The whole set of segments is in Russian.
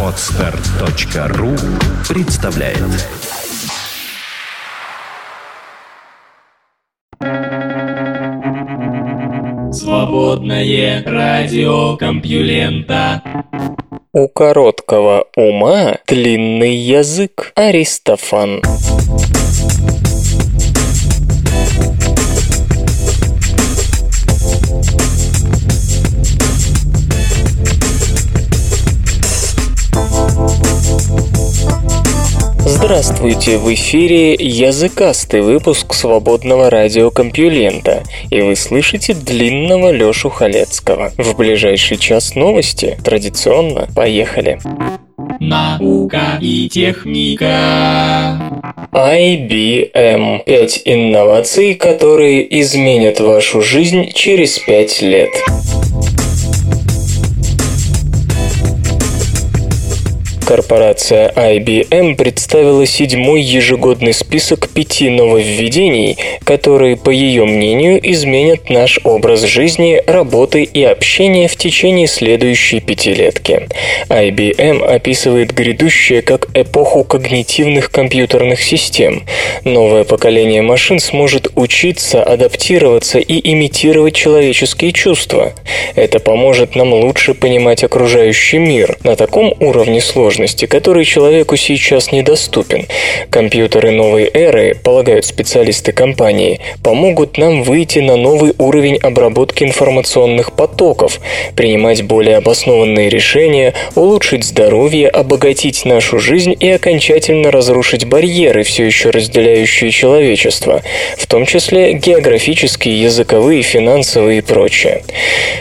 Отстар.ру представляет. Свободное радио Компьюлента. У короткого ума длинный язык Аристофан Здравствуйте, в эфире языкастый выпуск свободного радиокомпьюлента, и вы слышите длинного Лёшу Халецкого. В ближайший час новости, традиционно, поехали. Наука и техника. IBM. 5 инноваций, которые изменят вашу жизнь через 5 лет. Корпорация IBM представила седьмой ежегодный список пяти нововведений, которые, по ее мнению, изменят наш образ жизни, работы и общения в течение следующей пятилетки. IBM описывает грядущее как эпоху когнитивных компьютерных систем. Новое поколение машин сможет учиться, адаптироваться и имитировать человеческие чувства. Это поможет нам лучше понимать окружающий мир на таком уровне сложности, сложности, который человеку сейчас недоступен. Компьютеры новой эры, полагают специалисты компании, помогут нам выйти на новый уровень обработки информационных потоков, принимать более обоснованные решения, улучшить здоровье, обогатить нашу жизнь и окончательно разрушить барьеры, все еще разделяющие человечество, в том числе географические, языковые, финансовые и прочее.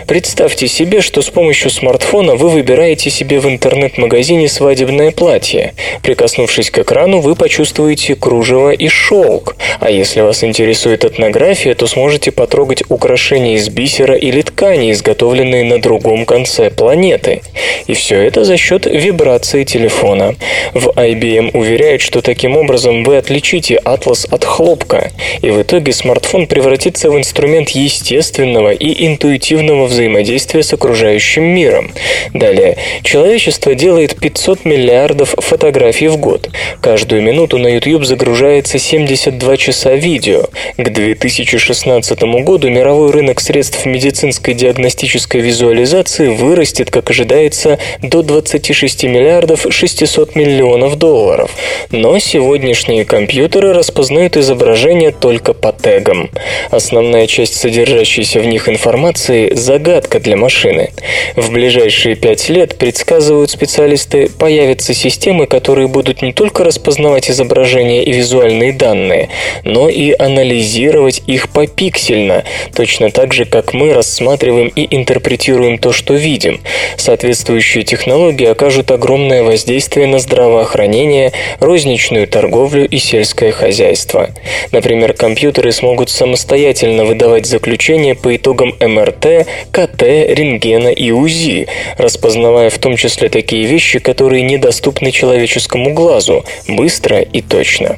Представьте себе, что с помощью смартфона вы выбираете себе в интернет-магазине свой свадебное платье. Прикоснувшись к экрану, вы почувствуете кружево и шелк. А если вас интересует этнография, то сможете потрогать украшения из бисера или ткани, изготовленные на другом конце планеты. И все это за счет вибрации телефона. В IBM уверяют, что таким образом вы отличите атлас от хлопка, и в итоге смартфон превратится в инструмент естественного и интуитивного взаимодействия с окружающим миром. Далее. Человечество делает 500 500 миллиардов фотографий в год. Каждую минуту на YouTube загружается 72 часа видео. К 2016 году мировой рынок средств медицинской диагностической визуализации вырастет, как ожидается, до 26 миллиардов 600 миллионов долларов. Но сегодняшние компьютеры распознают изображения только по тегам. Основная часть содержащейся в них информации – загадка для машины. В ближайшие пять лет, предсказывают специалисты, появятся системы, которые будут не только распознавать изображения и визуальные данные, но и анализировать их попиксельно, точно так же, как мы рассматриваем и интерпретируем то, что видим. Соответствующие технологии окажут огромное воздействие на здравоохранение, розничную торговлю и сельское хозяйство. Например, компьютеры смогут самостоятельно выдавать заключения по итогам МРТ, КТ, рентгена и УЗИ, распознавая в том числе такие вещи, которые которые недоступны человеческому глазу, быстро и точно.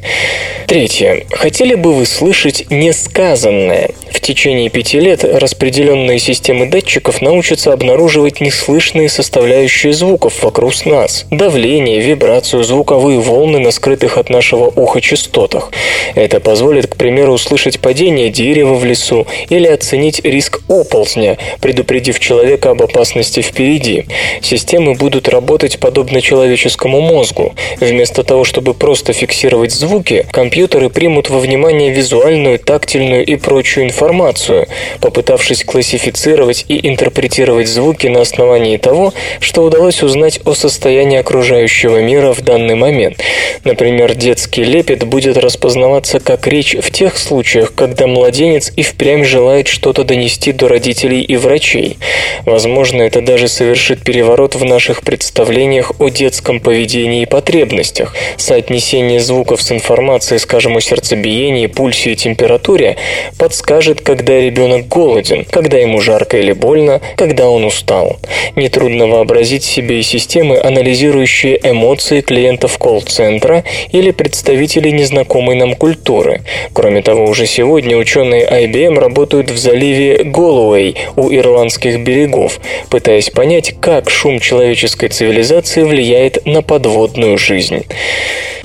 Третье. Хотели бы вы слышать несказанное? В течение пяти лет распределенные системы датчиков научатся обнаруживать неслышные составляющие звуков вокруг нас. Давление, вибрацию, звуковые волны на скрытых от нашего уха частотах. Это позволит, к примеру, услышать падение дерева в лесу или оценить риск оползня, предупредив человека об опасности впереди. Системы будут работать подобно человеческому мозгу. Вместо того, чтобы просто фиксировать звуки, компьютеры примут во внимание визуальную, тактильную и прочую информацию, попытавшись классифицировать и интерпретировать звуки на основании того, что удалось узнать о состоянии окружающего мира в данный момент. Например, детский лепет будет распознаваться как речь в тех случаях, когда младенец и впрямь желает что-то донести до родителей и врачей. Возможно, это даже совершит переворот в наших представлениях о детском поведении и потребностях. Соотнесение звуков с информацией, скажем, о сердцебиении, пульсе и температуре подскажет, когда ребенок голоден, когда ему жарко или больно, когда он устал. Нетрудно вообразить себе и системы, анализирующие эмоции клиентов колл-центра или представителей незнакомой нам культуры. Кроме того, уже сегодня ученые IBM работают в заливе Голуэй у ирландских берегов, пытаясь понять, как шум человеческой цивилизации влияет на подводную жизнь.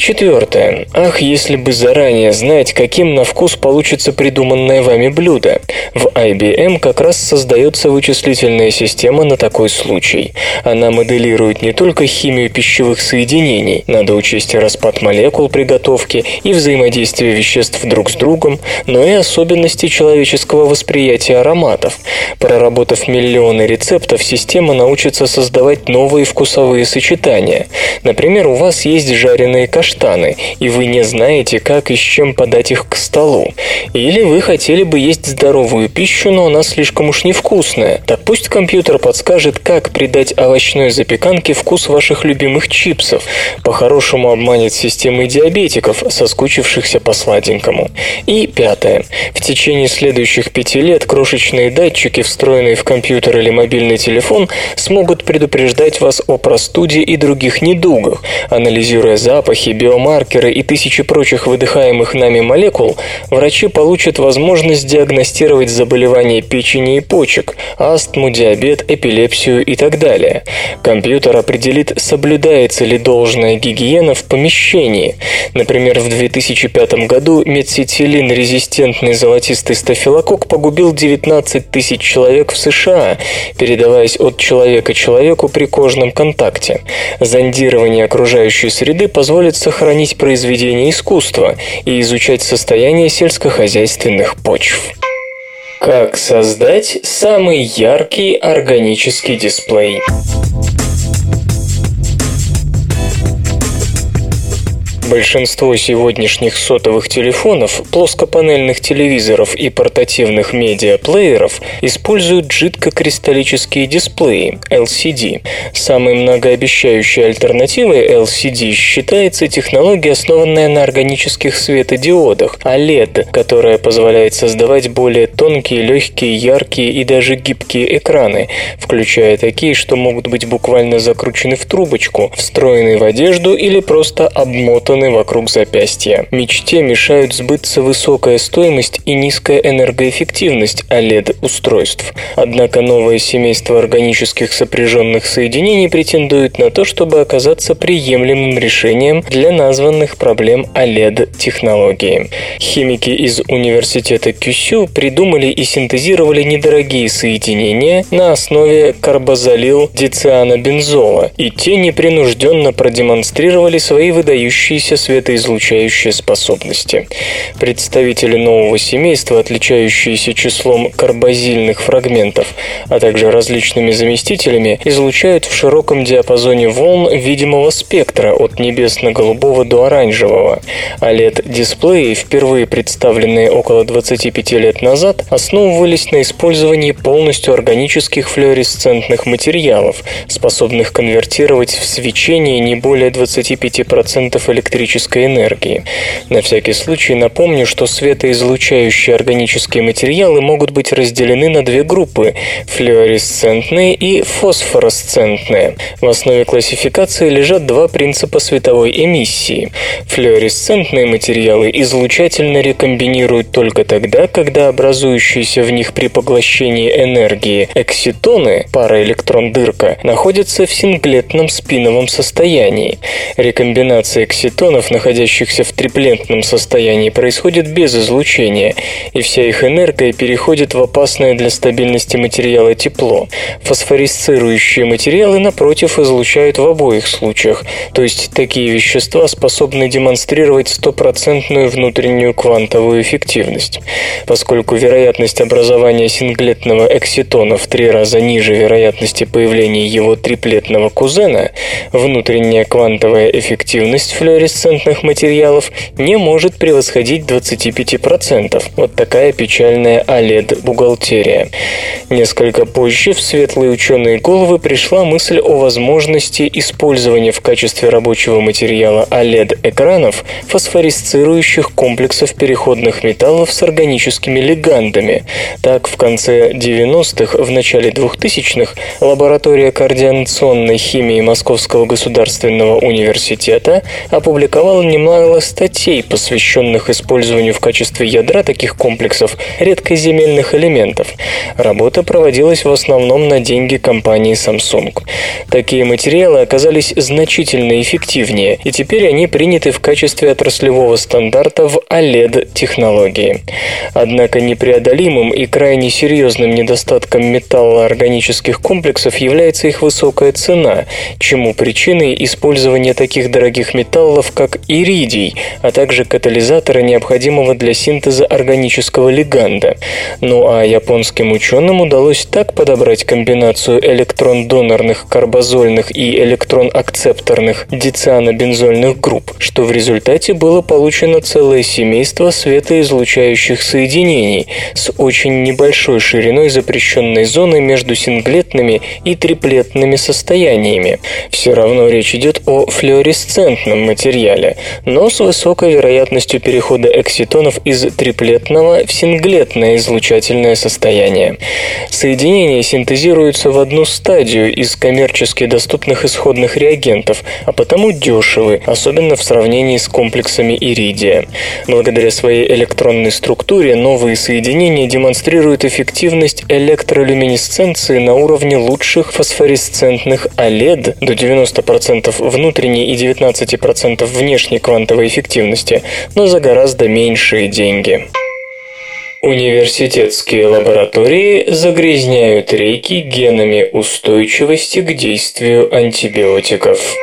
Четвертое. Ах, если бы заранее знать, каким на вкус получится придуманное вами блюдо. В IBM как раз создается вычислительная система на такой случай. Она моделирует не только химию пищевых соединений, надо учесть распад молекул при готовке и взаимодействие веществ друг с другом, но и особенности человеческого восприятия ароматов. Проработав миллионы рецептов, система научится создавать новые вкусовые сочетания. Например, у вас есть жареные каштаны, и вы не знаете, как и с чем подать их к столу. Или вы хотели бы есть здоровую пищу, но она слишком уж невкусная. Так пусть компьютер подскажет, как придать овощной запеканке вкус ваших любимых чипсов. По-хорошему обманет системой диабетиков, соскучившихся по сладенькому. И пятое. В течение следующих пяти лет крошечные датчики, встроенные в компьютер или мобильный телефон, смогут предупреждать вас о простуде и других недугах, анализируя запахи, биомаркеры и тысячи прочих выдыхаемых нами молекул, врачи получат возможность диагностировать заболевания печени и почек, астму, диабет, эпилепсию и так далее. Компьютер определит, соблюдается ли должная гигиена в помещении. Например, в 2005 году медсетилин-резистентный золотистый стафилококк погубил 19 тысяч человек в США, передаваясь от человека человеку при кожном контакте. Зондирование окружающей среды позволит сохранить произведения искусства и изучать состояние сельскохозяйственных почв. Как создать самый яркий органический дисплей? Большинство сегодняшних сотовых телефонов, плоскопанельных телевизоров и портативных медиаплееров используют жидкокристаллические дисплеи LCD. Самой многообещающей альтернативой LCD считается технология, основанная на органических светодиодах OLED, которая позволяет создавать более тонкие, легкие, яркие и даже гибкие экраны, включая такие, что могут быть буквально закручены в трубочку, встроены в одежду или просто обмотаны обмотаны вокруг запястья. Мечте мешают сбыться высокая стоимость и низкая энергоэффективность OLED-устройств. Однако новое семейство органических сопряженных соединений претендует на то, чтобы оказаться приемлемым решением для названных проблем OLED-технологии. Химики из университета Кюсю придумали и синтезировали недорогие соединения на основе карбозолил дицианобензола, и те непринужденно продемонстрировали свои выдающиеся выдающиеся светоизлучающие способности. Представители нового семейства, отличающиеся числом карбозильных фрагментов, а также различными заместителями, излучают в широком диапазоне волн видимого спектра от небесно-голубого до оранжевого. OLED-дисплеи, впервые представленные около 25 лет назад, основывались на использовании полностью органических флуоресцентных материалов, способных конвертировать в свечение не более 25% электричества электрической энергии. На всякий случай напомню, что светоизлучающие органические материалы могут быть разделены на две группы – флуоресцентные и фосфоресцентные. В основе классификации лежат два принципа световой эмиссии. Флуоресцентные материалы излучательно рекомбинируют только тогда, когда образующиеся в них при поглощении энергии экситоны, пара электрон-дырка, находятся в синглетном спиновом состоянии. Рекомбинация экситонов фотонов, находящихся в триплентном состоянии, происходит без излучения, и вся их энергия переходит в опасное для стабильности материала тепло. Фосфорисцирующие материалы, напротив, излучают в обоих случаях, то есть такие вещества способны демонстрировать стопроцентную внутреннюю квантовую эффективность. Поскольку вероятность образования синглетного экситона в три раза ниже вероятности появления его триплетного кузена, внутренняя квантовая эффективность флюоресцентных фосфоресцентных материалов не может превосходить 25%. Вот такая печальная OLED-бухгалтерия. Несколько позже в светлые ученые головы пришла мысль о возможности использования в качестве рабочего материала OLED-экранов фосфоресцирующих комплексов переходных металлов с органическими легандами. Так, в конце 90-х, в начале 2000-х лаборатория координационной химии Московского государственного университета опубликовала немало статей, посвященных использованию в качестве ядра таких комплексов редкоземельных элементов. Работа проводилась в основном на деньги компании Samsung. Такие материалы оказались значительно эффективнее, и теперь они приняты в качестве отраслевого стандарта в OLED-технологии. Однако непреодолимым и крайне серьезным недостатком металлоорганических комплексов является их высокая цена, чему причиной использования таких дорогих металлов, как иридий, а также катализатора, необходимого для синтеза органического леганда. Ну а японским ученым удалось так подобрать комбинацию электрон-донорных карбозольных и электрон-акцепторных дицианобензольных групп, что в результате было получено целое семейство светоизлучающих соединений с очень небольшой шириной запрещенной зоны между синглетными и триплетными состояниями. Все равно речь идет о флуоресцентном материале, но с высокой вероятностью перехода экситонов из триплетного в синглетное излучательное состояние. Соединения синтезируются в одну стадию из коммерчески доступных исходных реагентов, а потому дешевы, особенно в сравнении с комплексами иридия. Благодаря своей электронной структуре новые соединения демонстрируют эффективность электролюминесценции на уровне лучших фосфоресцентных OLED до 90% внутренней и 19% внешней квантовой эффективности, но за гораздо меньшие деньги. Университетские лаборатории загрязняют реки генами устойчивости к действию антибиотиков.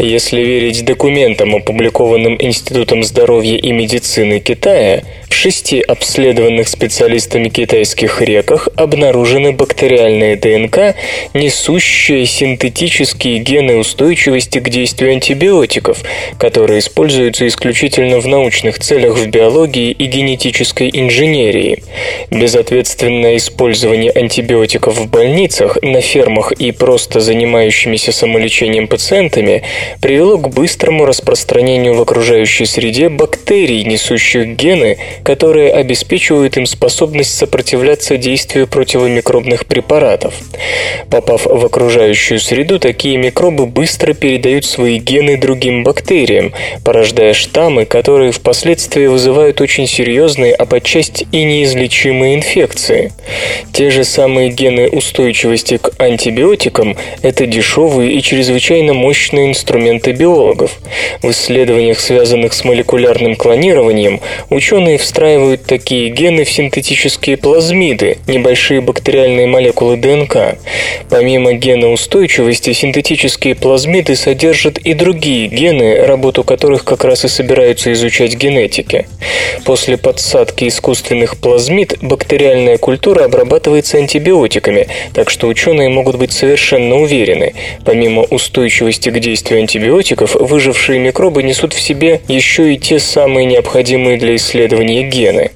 Если верить документам, опубликованным Институтом здоровья и медицины Китая, в шести обследованных специалистами китайских реках обнаружены бактериальные ДНК, несущие синтетические гены устойчивости к действию антибиотиков, которые используются исключительно в научных целях в биологии и генетической инженерии. Безответственное использование антибиотиков в больницах, на фермах и просто занимающимися самолечением пациентами привело к быстрому распространению в окружающей среде бактерий, несущих гены, которые обеспечивают им способность сопротивляться действию противомикробных препаратов. Попав в окружающую среду, такие микробы быстро передают свои гены другим бактериям, порождая штаммы, которые впоследствии вызывают очень серьезные, а подчасти и неизлечимые инфекции. Те же самые гены устойчивости к антибиотикам – это дешевые и чрезвычайно мощные инструменты биологов. В исследованиях, связанных с молекулярным клонированием, ученые в встраивают такие гены в синтетические плазмиды, небольшие бактериальные молекулы ДНК. Помимо гена устойчивости, синтетические плазмиды содержат и другие гены, работу которых как раз и собираются изучать генетики. После подсадки искусственных плазмид бактериальная культура обрабатывается антибиотиками, так что ученые могут быть совершенно уверены. Помимо устойчивости к действию антибиотиков, выжившие микробы несут в себе еще и те самые необходимые для исследования гены.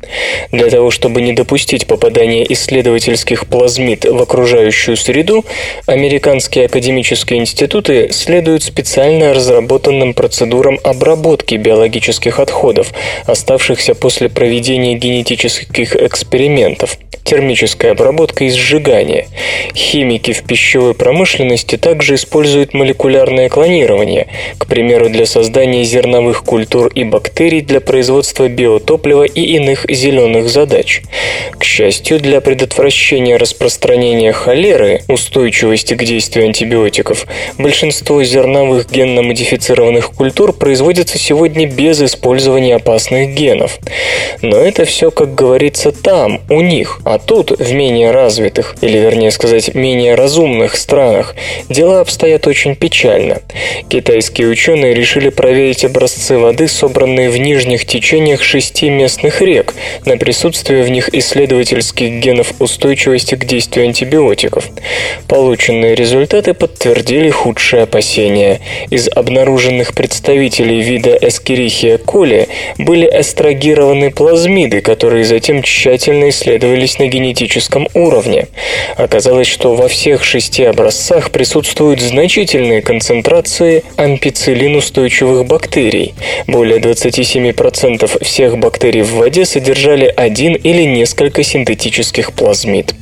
Для того, чтобы не допустить попадания исследовательских плазмид в окружающую среду, американские академические институты следуют специально разработанным процедурам обработки биологических отходов, оставшихся после проведения генетических экспериментов термическая обработка и сжигание. Химики в пищевой промышленности также используют молекулярное клонирование, к примеру, для создания зерновых культур и бактерий для производства биотоплива и иных зеленых задач. К счастью, для предотвращения распространения холеры, устойчивости к действию антибиотиков, большинство зерновых генно-модифицированных культур производится сегодня без использования опасных генов. Но это все, как говорится, там, у них, а тут, в менее развитых, или вернее сказать, менее разумных странах, дела обстоят очень печально. Китайские ученые решили проверить образцы воды, собранные в нижних течениях шести местных рек, на присутствие в них исследовательских генов устойчивости к действию антибиотиков. Полученные результаты подтвердили худшие опасения. Из обнаруженных представителей вида Эскерихия коли были эстрагированы плазмиды, которые затем тщательно исследовались на генетическом уровне. Оказалось, что во всех шести образцах присутствуют значительные концентрации ампицилин-устойчивых бактерий. Более 27% всех бактерий в воде содержали один или несколько синтетических плазмид.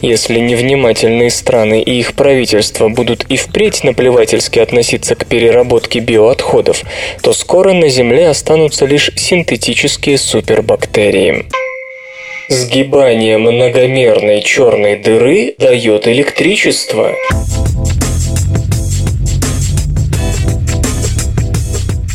Если невнимательные страны и их правительства будут и впредь наплевательски относиться к переработке биоотходов, то скоро на Земле останутся лишь синтетические супербактерии. Сгибание многомерной черной дыры дает электричество.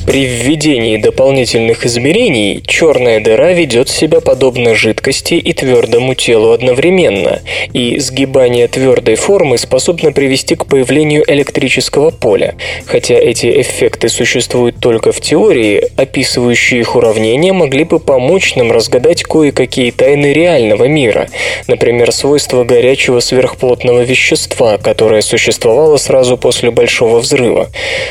При введении дополнительных измерений черная дыра ведет себя подобно жидкости и твердому телу одновременно, и сгибание твердой формы способно привести к появлению электрического поля. Хотя эти эффекты существуют только в теории, описывающие их уравнения могли бы помочь нам разгадать кое-какие тайны реального мира, например, свойства горячего сверхплотного вещества, которое существовало сразу после Большого взрыва.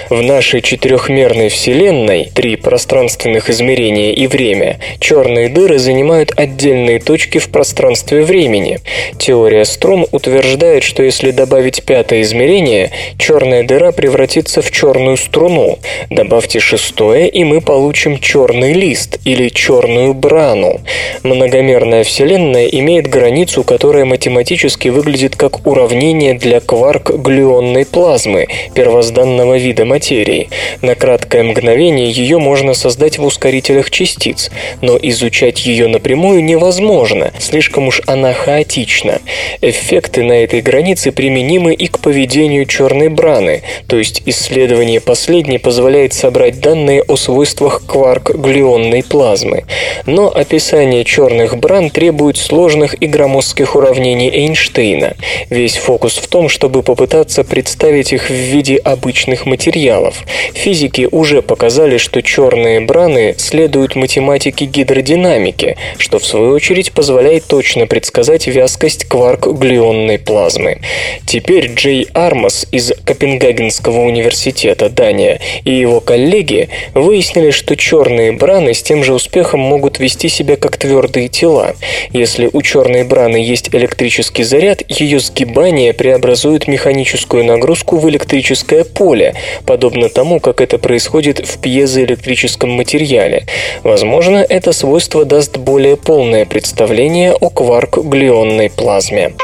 В нашей четырехмерной Вселенной Вселенной, три пространственных измерения и время, черные дыры занимают отдельные точки в пространстве времени. Теория струн утверждает, что если добавить пятое измерение, черная дыра превратится в черную струну. Добавьте шестое, и мы получим черный лист или черную брану. Многомерная Вселенная имеет границу, которая математически выглядит как уравнение для кварк-глюонной плазмы, первозданного вида материи. На краткое мгновение мгновение ее можно создать в ускорителях частиц, но изучать ее напрямую невозможно, слишком уж она хаотична. Эффекты на этой границе применимы и к поведению черной браны, то есть исследование последней позволяет собрать данные о свойствах кварк-глюонной плазмы. Но описание черных бран требует сложных и громоздких уравнений Эйнштейна. Весь фокус в том, чтобы попытаться представить их в виде обычных материалов. Физики уже показали, показали, что черные браны следуют математике гидродинамики, что в свою очередь позволяет точно предсказать вязкость кварк-глюонной плазмы. Теперь Джей Армас из Копенгагенского университета, Дания, и его коллеги выяснили, что черные браны с тем же успехом могут вести себя как твердые тела. Если у черной браны есть электрический заряд, ее сгибание преобразует механическую нагрузку в электрическое поле, подобно тому, как это происходит в пьезоэлектрическом материале. Возможно, это свойство даст более полное представление о кварк-глюонной плазме.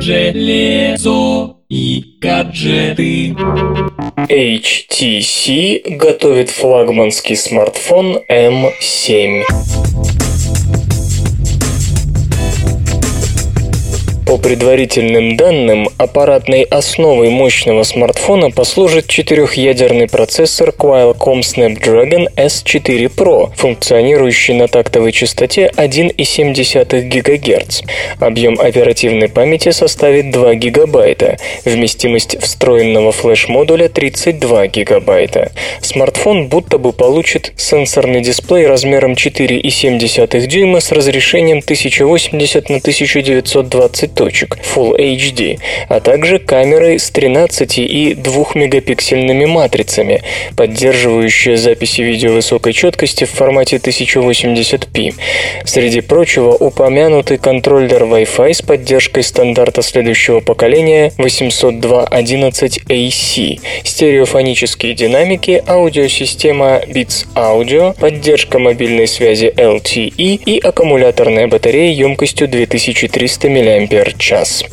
Железо и гаджеты. HTC готовит флагманский смартфон M7. По предварительным данным, аппаратной основой мощного смартфона послужит четырехъядерный процессор Qualcomm Snapdragon S4 Pro, функционирующий на тактовой частоте 1,7 ГГц. Объем оперативной памяти составит 2 ГБ, вместимость встроенного флеш-модуля 32 ГБ. Смартфон будто бы получит сенсорный дисплей размером 4,7 дюйма с разрешением 1080 на 1920 точек Full HD, а также камерой с 13 и 2 мегапиксельными матрицами, поддерживающие записи видео высокой четкости в формате 1080p. Среди прочего, упомянутый контроллер Wi-Fi с поддержкой стандарта следующего поколения 802.11ac, стереофонические динамики, аудиосистема Beats Audio, поддержка мобильной связи LTE и аккумуляторная батарея емкостью 2300 мАч час.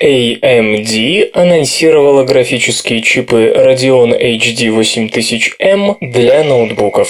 AMD анонсировала графические чипы Radeon HD 8000M для ноутбуков.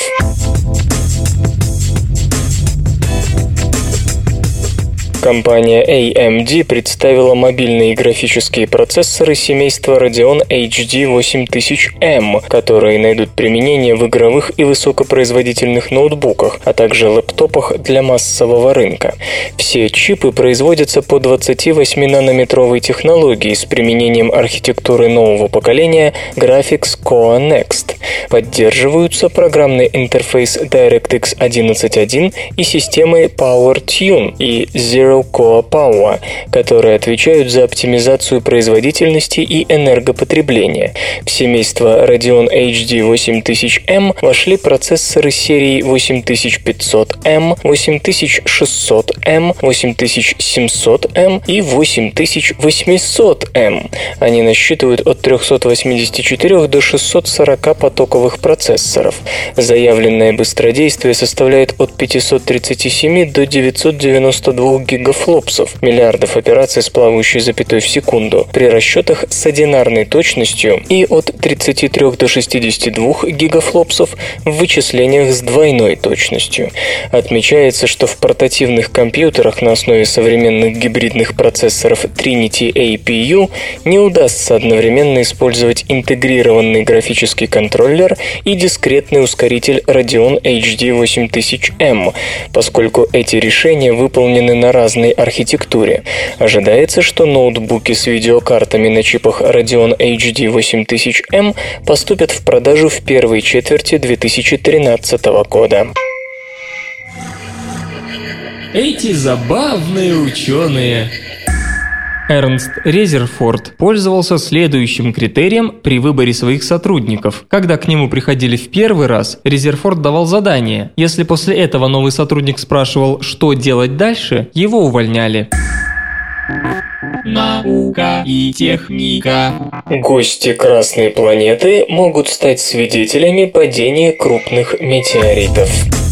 Компания AMD представила мобильные графические процессоры семейства Radeon HD 8000M, которые найдут применение в игровых и высокопроизводительных ноутбуках, а также лэптопах для массового рынка. Все чипы производятся по 28-нанометровой технологии с применением архитектуры нового поколения Graphics Core Next. Поддерживаются программный интерфейс DirectX 11.1 и системы PowerTune и Zero Core Power, которые отвечают за оптимизацию производительности и энергопотребления. В семейство Radeon HD 8000M вошли процессоры серии 8500M, 8600M, 8700M и 8800M. Они насчитывают от 384 до 640 потоковых процессоров. Заявленное быстродействие составляет от 537 до 992 гигафлопсов, миллиардов операций с плавающей запятой в секунду, при расчетах с одинарной точностью и от 33 до 62 гигафлопсов в вычислениях с двойной точностью. Отмечается, что в портативных компьютерах на основе современных гибридных процессоров Trinity APU не удастся одновременно использовать интегрированный графический контроллер и дискретный ускоритель Radeon HD 8000M, поскольку эти решения выполнены на разной архитектуре. Ожидается, что ноутбуки с видеокартами на чипах Radeon HD 8000M поступят в продажу в первой четверти 2013 года. Эти забавные ученые. Эрнст Резерфорд пользовался следующим критерием при выборе своих сотрудников. Когда к нему приходили в первый раз, Резерфорд давал задание. Если после этого новый сотрудник спрашивал, что делать дальше, его увольняли. Наука и техника. Гости Красной планеты могут стать свидетелями падения крупных метеоритов.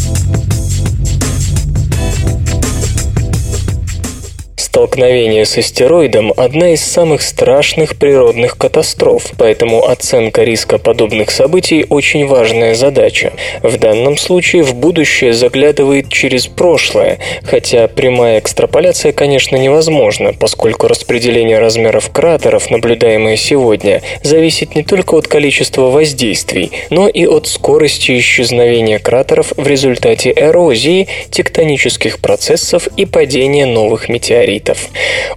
Столкновение с астероидом – одна из самых страшных природных катастроф, поэтому оценка риска подобных событий – очень важная задача. В данном случае в будущее заглядывает через прошлое, хотя прямая экстраполяция, конечно, невозможна, поскольку распределение размеров кратеров, наблюдаемое сегодня, зависит не только от количества воздействий, но и от скорости исчезновения кратеров в результате эрозии, тектонических процессов и падения новых метеоритов метеоритов.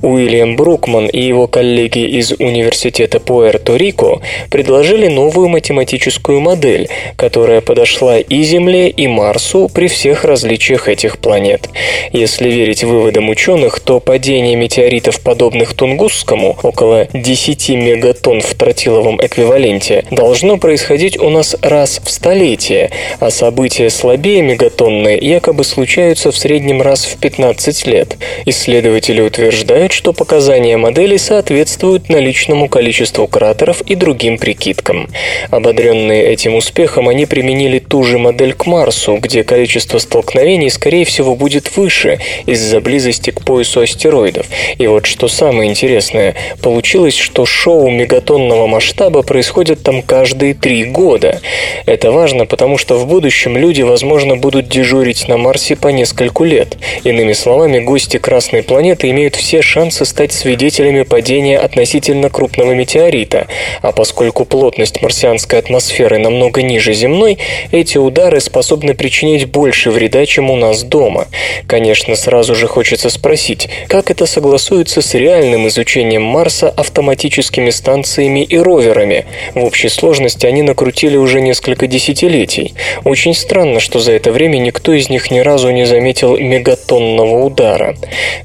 Уильям Брукман и его коллеги из Университета Пуэрто-Рико предложили новую математическую модель, которая подошла и Земле, и Марсу при всех различиях этих планет. Если верить выводам ученых, то падение метеоритов, подобных Тунгусскому, около 10 мегатонн в тротиловом эквиваленте, должно происходить у нас раз в столетие, а события слабее мегатонны якобы случаются в среднем раз в 15 лет. Исследователи Исследователи утверждают, что показания модели соответствуют наличному количеству кратеров и другим прикидкам. Ободренные этим успехом, они применили ту же модель к Марсу, где количество столкновений, скорее всего, будет выше из-за близости к поясу астероидов. И вот что самое интересное, получилось, что шоу мегатонного масштаба происходит там каждые три года. Это важно, потому что в будущем люди, возможно, будут дежурить на Марсе по нескольку лет. Иными словами, гости Красной планеты планеты имеют все шансы стать свидетелями падения относительно крупного метеорита, а поскольку плотность марсианской атмосферы намного ниже земной, эти удары способны причинить больше вреда, чем у нас дома. Конечно, сразу же хочется спросить, как это согласуется с реальным изучением Марса автоматическими станциями и роверами? В общей сложности они накрутили уже несколько десятилетий. Очень странно, что за это время никто из них ни разу не заметил мегатонного удара.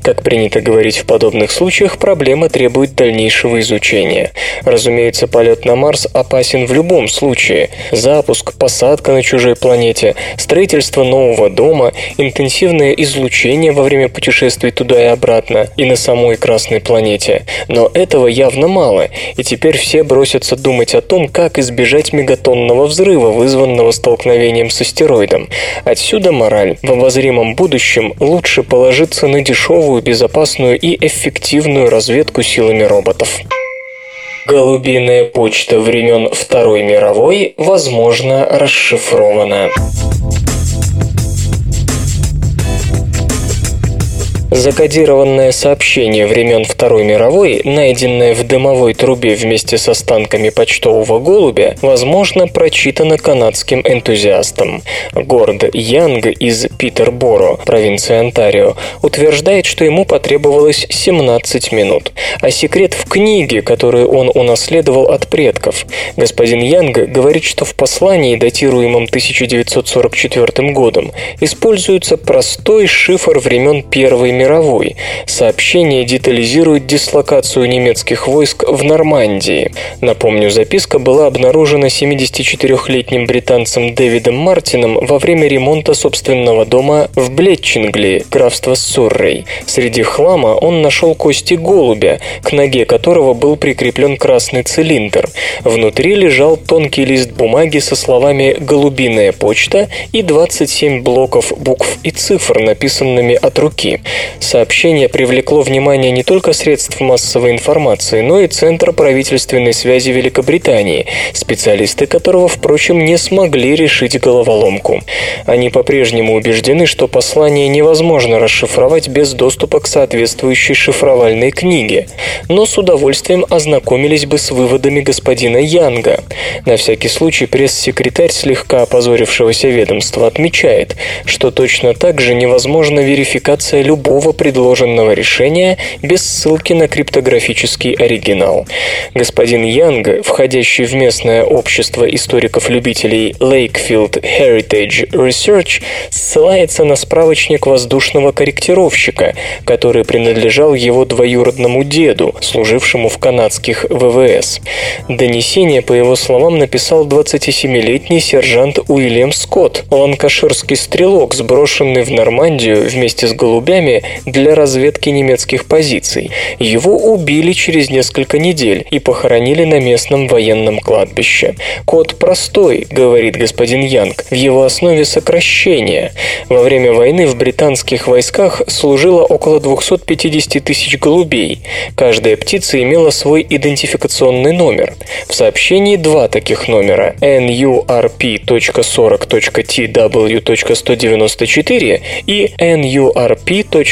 Как принято принято говорить в подобных случаях, проблема требует дальнейшего изучения. Разумеется, полет на Марс опасен в любом случае. Запуск, посадка на чужой планете, строительство нового дома, интенсивное излучение во время путешествий туда и обратно, и на самой Красной планете. Но этого явно мало, и теперь все бросятся думать о том, как избежать мегатонного взрыва, вызванного столкновением с астероидом. Отсюда мораль. В обозримом будущем лучше положиться на дешевую безопасность безопасную и эффективную разведку силами роботов. Голубиная почта времен Второй мировой, возможно, расшифрована. Закодированное сообщение времен Второй мировой, найденное в дымовой трубе вместе с останками почтового голубя, возможно, прочитано канадским энтузиастом. Горд Янг из Питерборо, провинции Онтарио, утверждает, что ему потребовалось 17 минут. А секрет в книге, которую он унаследовал от предков. Господин Янг говорит, что в послании, датируемом 1944 годом, используется простой шифр времен Первой мировой. Сообщение детализирует дислокацию немецких войск в Нормандии. Напомню, записка была обнаружена 74-летним британцем Дэвидом Мартином во время ремонта собственного дома в Блетчингли, графство Суррей. Среди хлама он нашел кости голубя, к ноге которого был прикреплен красный цилиндр. Внутри лежал тонкий лист бумаги со словами «Голубиная почта» и 27 блоков букв и цифр, написанными от руки. Сообщение привлекло внимание не только средств массовой информации, но и Центра правительственной связи Великобритании, специалисты которого, впрочем, не смогли решить головоломку. Они по-прежнему убеждены, что послание невозможно расшифровать без доступа к соответствующей шифровальной книге, но с удовольствием ознакомились бы с выводами господина Янга. На всякий случай пресс-секретарь слегка опозорившегося ведомства отмечает, что точно так же невозможна верификация любого предложенного решения без ссылки на криптографический оригинал. Господин Янг, входящий в местное общество историков-любителей Lakefield Heritage Research, ссылается на справочник воздушного корректировщика, который принадлежал его двоюродному деду, служившему в канадских ВВС. Донесение, по его словам, написал 27-летний сержант Уильям Скотт, ланкаширский стрелок, сброшенный в Нормандию вместе с голубями для разведки немецких позиций. Его убили через несколько недель и похоронили на местном военном кладбище. Код простой, говорит господин Янг, в его основе сокращение. Во время войны в британских войсках служило около 250 тысяч голубей. Каждая птица имела свой идентификационный номер. В сообщении два таких номера NURP.40.TW.194 и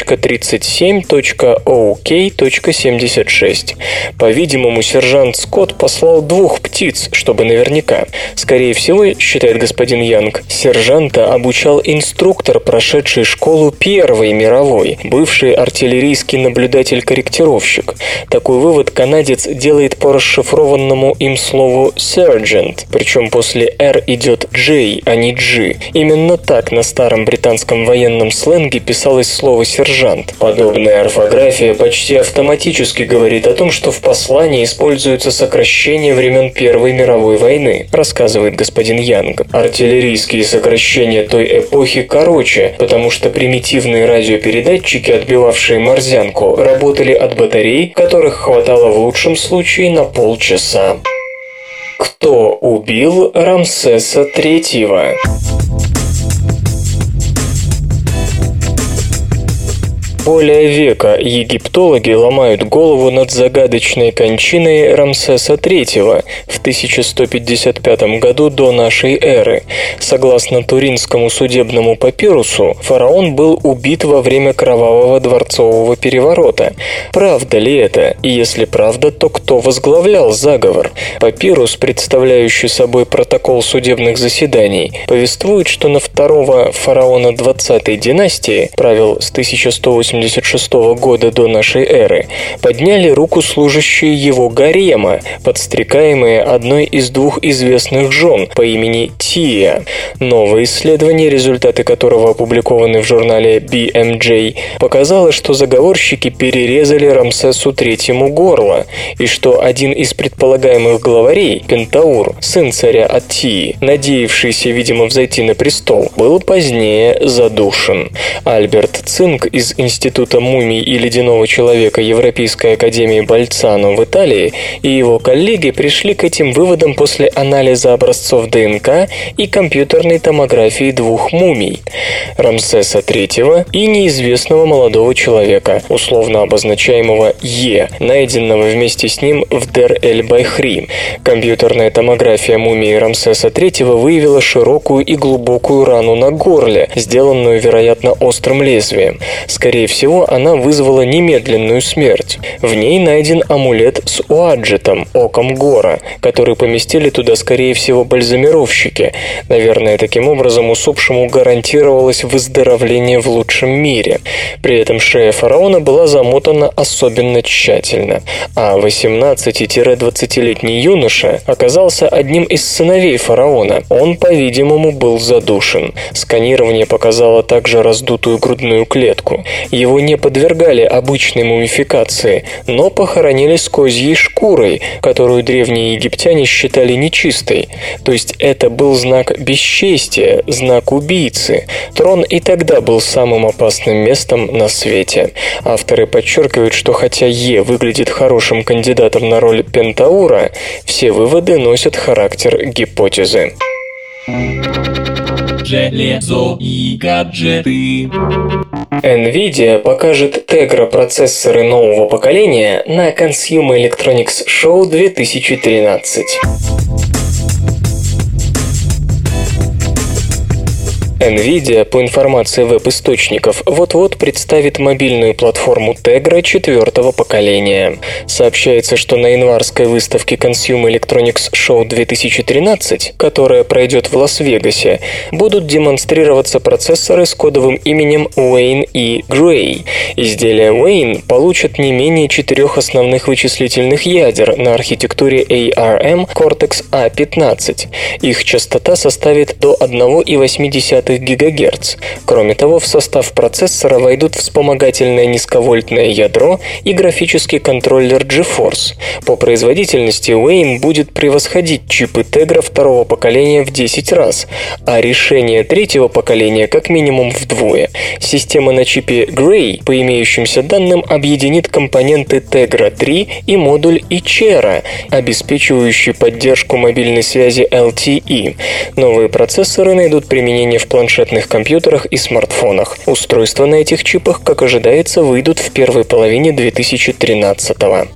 NURP.37.OK.76. По-видимому, сержант Скотт послал двух птиц, чтобы наверняка. Скорее всего, считает господин Янг, сержанта обучал инструктор, прошедший школу Первой мировой, бывший артиллерийский наблюдатель-корректировщик. Такой вывод канадец делает по расшифрованному им слову «sergeant», причем после «r» идет «j», а не «g». Именно так на старом британском военном сленге писалось слово «сержант». Подобная орфография почти автоматически говорит о том, что в послании используются сокращения времен Первой мировой войны, рассказывает господин Янг. Артиллерийские сокращения той эпохи короче, потому что примитивные радиопередатчики, отбивавшие морзянку, работали от батарей, которых хватало в лучшем случае на полчаса. Кто убил Рамсеса Третьего? Более века египтологи ломают голову над загадочной кончиной Рамсеса III в 1155 году до нашей эры. Согласно Туринскому судебному папирусу, фараон был убит во время кровавого дворцового переворота. Правда ли это? И если правда, то кто возглавлял заговор? Папирус, представляющий собой протокол судебных заседаний, повествует, что на второго фараона 20-й династии, правил с 1180 86 года до нашей эры, подняли руку служащие его гарема, подстрекаемые одной из двух известных жен по имени Тия. Новое исследование, результаты которого опубликованы в журнале BMJ, показало, что заговорщики перерезали Рамсесу Третьему горло, и что один из предполагаемых главарей, Пентаур, сын царя от Тии, надеявшийся, видимо, взойти на престол, был позднее задушен. Альберт Цинк из Института Института мумий и ледяного человека Европейской академии Бальцано в Италии и его коллеги пришли к этим выводам после анализа образцов ДНК и компьютерной томографии двух мумий – Рамсеса III и неизвестного молодого человека, условно обозначаемого Е, найденного вместе с ним в Дер-эль-Байхри. Компьютерная томография мумии Рамсеса III выявила широкую и глубокую рану на горле, сделанную, вероятно, острым лезвием. Скорее всего, она вызвала немедленную смерть. В ней найден амулет с уаджетом, оком Гора, который поместили туда, скорее всего, бальзамировщики. Наверное, таким образом усопшему гарантировалось выздоровление в лучшем мире. При этом шея фараона была замотана особенно тщательно, а 18-20-летний юноша оказался одним из сыновей фараона. Он, по-видимому, был задушен. Сканирование показало также раздутую грудную клетку. Его не подвергали обычной мумификации, но похоронили с козьей шкурой, которую древние египтяне считали нечистой. То есть это был знак бесчестия, знак убийцы. Трон и тогда был самым опасным местом на свете. Авторы подчеркивают, что хотя Е выглядит хорошим кандидатом на роль Пентаура, все выводы носят характер гипотезы. Железо и гаджеты. NVIDIA покажет Tegra процессоры нового поколения на Consumer Electronics Show 2013. NVIDIA, по информации веб-источников, вот-вот представит мобильную платформу Tegra четвертого поколения. Сообщается, что на январской выставке Consumer Electronics Show 2013, которая пройдет в Лас-Вегасе, будут демонстрироваться процессоры с кодовым именем Wayne и Gray. Изделия Wayne получат не менее четырех основных вычислительных ядер на архитектуре ARM Cortex-A15. Их частота составит до 1,8 ГГц. Кроме того, в состав процессора войдут вспомогательное низковольтное ядро и графический контроллер GeForce. По производительности Wayne будет превосходить чипы Tegra второго поколения в 10 раз, а решение третьего поколения как минимум вдвое. Система на чипе Gray, по имеющимся данным, объединит компоненты Tegra 3 и модуль Ichera, обеспечивающий поддержку мобильной связи LTE. Новые процессоры найдут применение в планшетных компьютерах и смартфонах. Устройства на этих чипах, как ожидается, выйдут в первой половине 2013 года.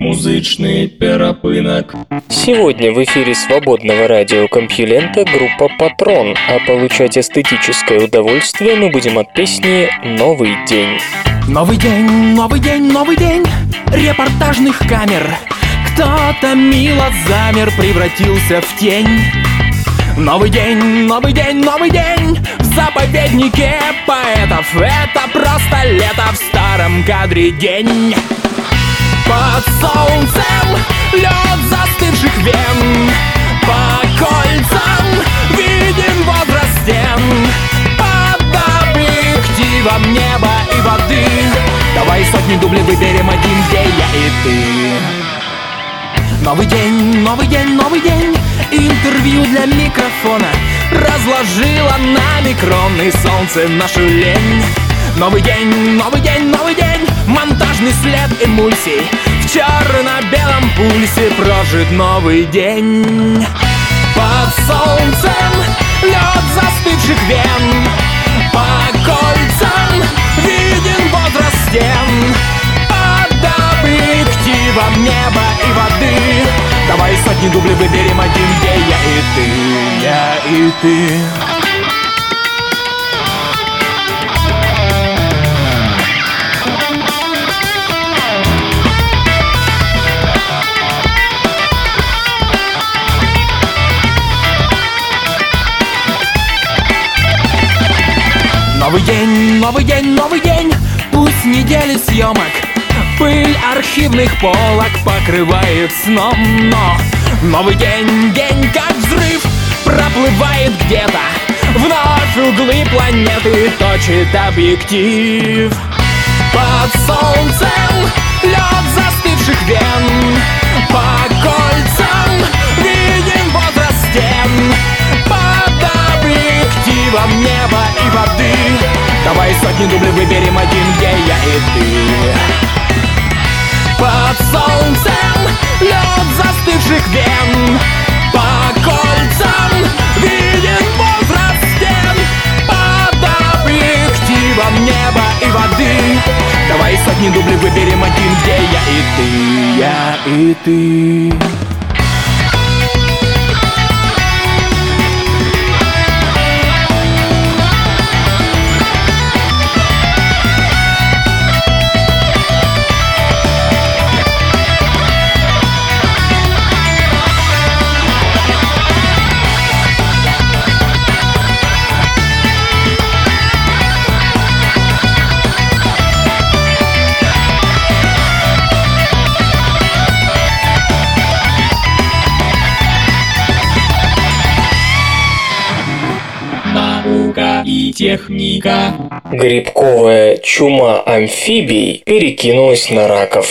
Музычный перапынок. Сегодня в эфире свободного радиокомпьюлента группа «Патрон», а получать эстетическое удовольствие мы будем от песни «Новый день». Новый день, новый день, новый день репортажных камер. Кто-то мило замер, превратился в тень. Новый день, новый день, новый день В заповеднике поэтов. Это просто лето в старом кадре день. Под солнцем лед застывших вен. По кольцам виден возраст стен. Под объективом неба и воды. Давай сотни дублей выберем один, где я и ты. Новый день, новый день, новый день Интервью для микрофона Разложила на микроны солнце нашу лень. Новый день, новый день, новый день Монтажный след эмульсий В черно-белом пульсе прожит новый день. Под солнцем лед застывших вен. По кольцам виден возраст стен объективом неба и воды Давай сотни дублей выберем один, где я и ты, я и ты. Новый день, новый день, новый день Пусть недели съемок Пыль архивных полок покрывает сном Но новый день, день как взрыв Проплывает где-то Вновь углы планеты точит объектив. Под солнцем лед застывших вен По кольцам виден возраст стен. Под объективом неба и воды. Давай сотни дублей выберем один, где я и ты под солнцем лед застывших вен. По кольцам виден возраст стен Под объективом неба и воды. Давай сотни дублей выберем один, где я и ты, я и ты Грибковая чума амфибий перекинулась на раков.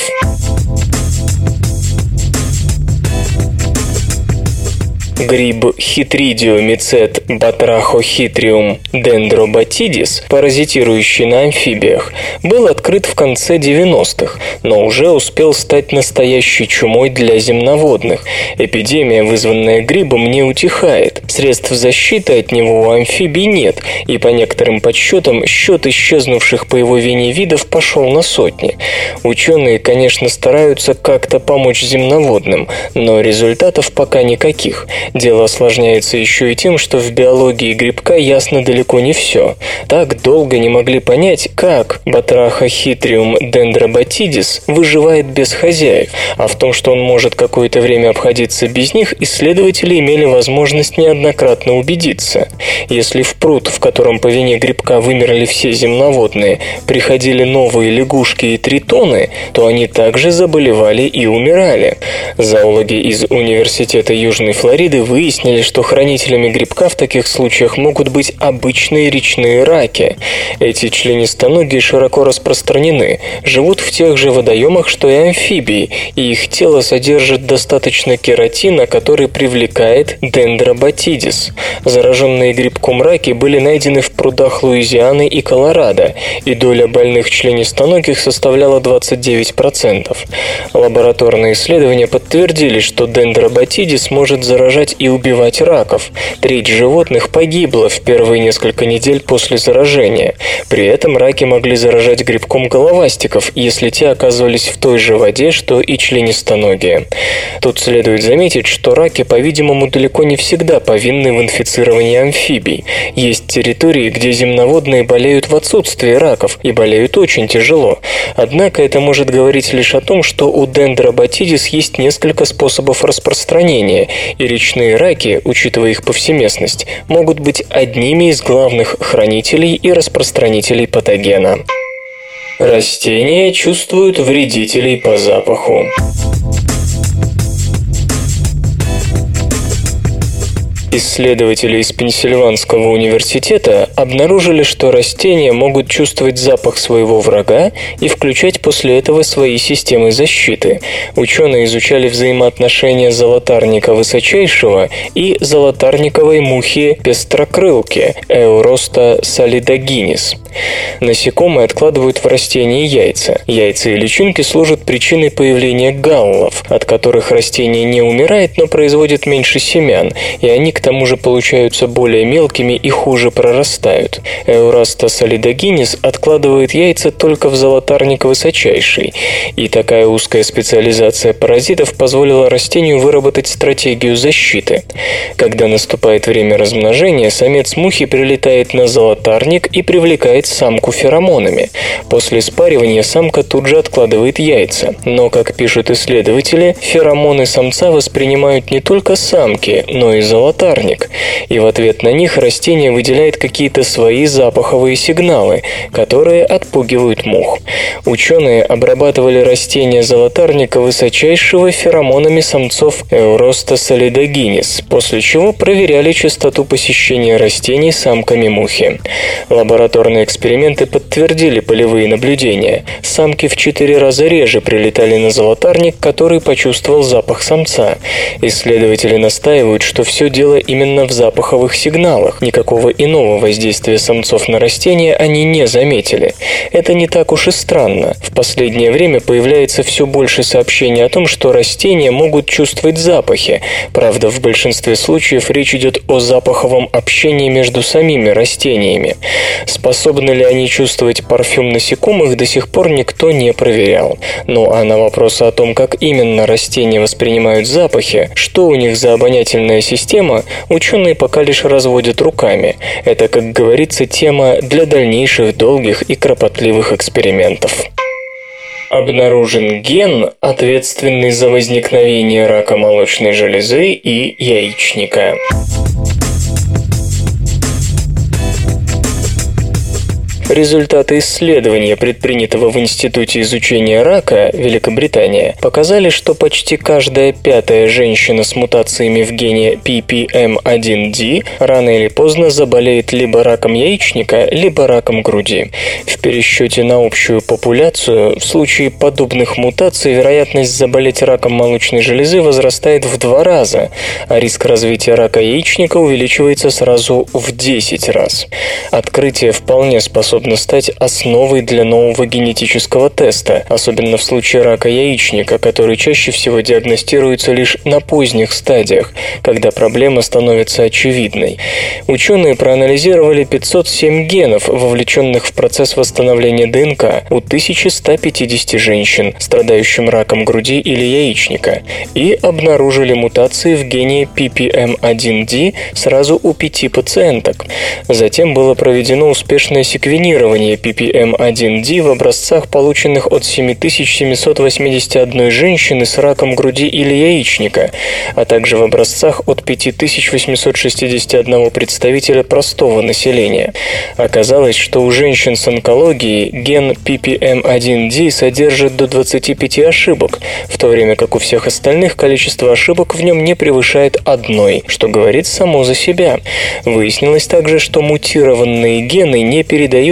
Гриб хитридиомицет батрахохитриум дендробатидис, паразитирующий на амфибиях, был открыт в конце 90-х, но уже успел стать настоящей чумой для земноводных. Эпидемия, вызванная грибом, не утихает. Средств защиты от него у амфибий нет, и по некоторым подсчетам счет исчезнувших по его вине видов пошел на сотни. Ученые, конечно, стараются как-то помочь земноводным, но результатов пока никаких. Дело осложняется еще и тем, что в биологии грибка ясно далеко не все. Так долго не могли понять, как Батраха хитриум дендробатидис выживает без хозяев, а в том, что он может какое-то время обходиться без них, исследователи имели возможность неоднократно убедиться. Если в пруд, в котором по вине грибка вымерли все земноводные, приходили новые лягушки и тритоны, то они также заболевали и умирали. Зоологи из Университета Южной Флориды выяснили, что хранителями грибка в таких случаях могут быть обычные речные раки. Эти членистоногие широко распространены, живут в тех же водоемах, что и амфибии, и их тело содержит достаточно кератина, который привлекает дендробатидис. Зараженные грибком раки были найдены в прудах Луизианы и Колорадо, и доля больных членистоногих составляла 29%. Лабораторные исследования подтвердили, что дендробатидис может заражать и убивать раков. Треть животных погибла в первые несколько недель после заражения. При этом раки могли заражать грибком головастиков, если те оказывались в той же воде, что и членистоногие. Тут следует заметить, что раки, по-видимому, далеко не всегда повинны в инфицировании амфибий. Есть территории, где земноводные болеют в отсутствии раков и болеют очень тяжело. Однако это может говорить лишь о том, что у дендробатидис есть несколько способов распространения, и речные раки, учитывая их повсеместность, могут быть одними из главных хранителей и распространителей патогена. Растения чувствуют вредителей по запаху. Исследователи из Пенсильванского университета обнаружили, что растения могут чувствовать запах своего врага и включать после этого свои системы защиты. Ученые изучали взаимоотношения золотарника высочайшего и золотарниковой мухи пестрокрылки Эуроста солидогинис. Насекомые откладывают в растении яйца. Яйца и личинки служат причиной появления галлов, от которых растение не умирает, но производит меньше семян, и они к тому же получаются более мелкими и хуже прорастают. Эураста солидогинис откладывает яйца только в золотарник высочайший, и такая узкая специализация паразитов позволила растению выработать стратегию защиты. Когда наступает время размножения, самец мухи прилетает на золотарник и привлекает самку феромонами. После спаривания самка тут же откладывает яйца. Но, как пишут исследователи, феромоны самца воспринимают не только самки, но и золотарник и в ответ на них растение выделяет какие-то свои запаховые сигналы, которые отпугивают мух. Ученые обрабатывали растения золотарника высочайшего феромонами самцов Эуроста солидогинис, после чего проверяли частоту посещения растений самками мухи. Лабораторные эксперименты подтвердили полевые наблюдения. Самки в четыре раза реже прилетали на золотарник, который почувствовал запах самца. Исследователи настаивают, что все дело именно в запаховых сигналах. Никакого иного воздействия самцов на растения они не заметили. Это не так уж и странно. В последнее время появляется все больше сообщений о том, что растения могут чувствовать запахи. Правда, в большинстве случаев речь идет о запаховом общении между самими растениями. Способны ли они чувствовать парфюм насекомых, до сих пор никто не проверял. Ну а на вопрос о том, как именно растения воспринимают запахи, что у них за обонятельная система, ученые пока лишь разводят руками. Это, как говорится, тема для дальнейших долгих и кропотливых экспериментов. Обнаружен ген, ответственный за возникновение рака молочной железы и яичника. Результаты исследования, предпринятого в Институте изучения рака Великобритания, показали, что почти каждая пятая женщина с мутациями в гене PPM1D рано или поздно заболеет либо раком яичника, либо раком груди. В пересчете на общую популяцию в случае подобных мутаций вероятность заболеть раком молочной железы возрастает в два раза, а риск развития рака яичника увеличивается сразу в 10 раз. Открытие вполне способно стать основой для нового генетического теста, особенно в случае рака яичника, который чаще всего диагностируется лишь на поздних стадиях, когда проблема становится очевидной. Ученые проанализировали 507 генов, вовлеченных в процесс восстановления ДНК у 1150 женщин, страдающим раком груди или яичника, и обнаружили мутации в гене PPM1D сразу у пяти пациенток. Затем было проведено успешное секвенирование PPM1D в образцах, полученных от 7781 женщины с раком груди или яичника, а также в образцах от 5861 представителя простого населения. Оказалось, что у женщин с онкологией ген PPM1D содержит до 25 ошибок, в то время как у всех остальных количество ошибок в нем не превышает одной, что говорит само за себя. Выяснилось также, что мутированные гены не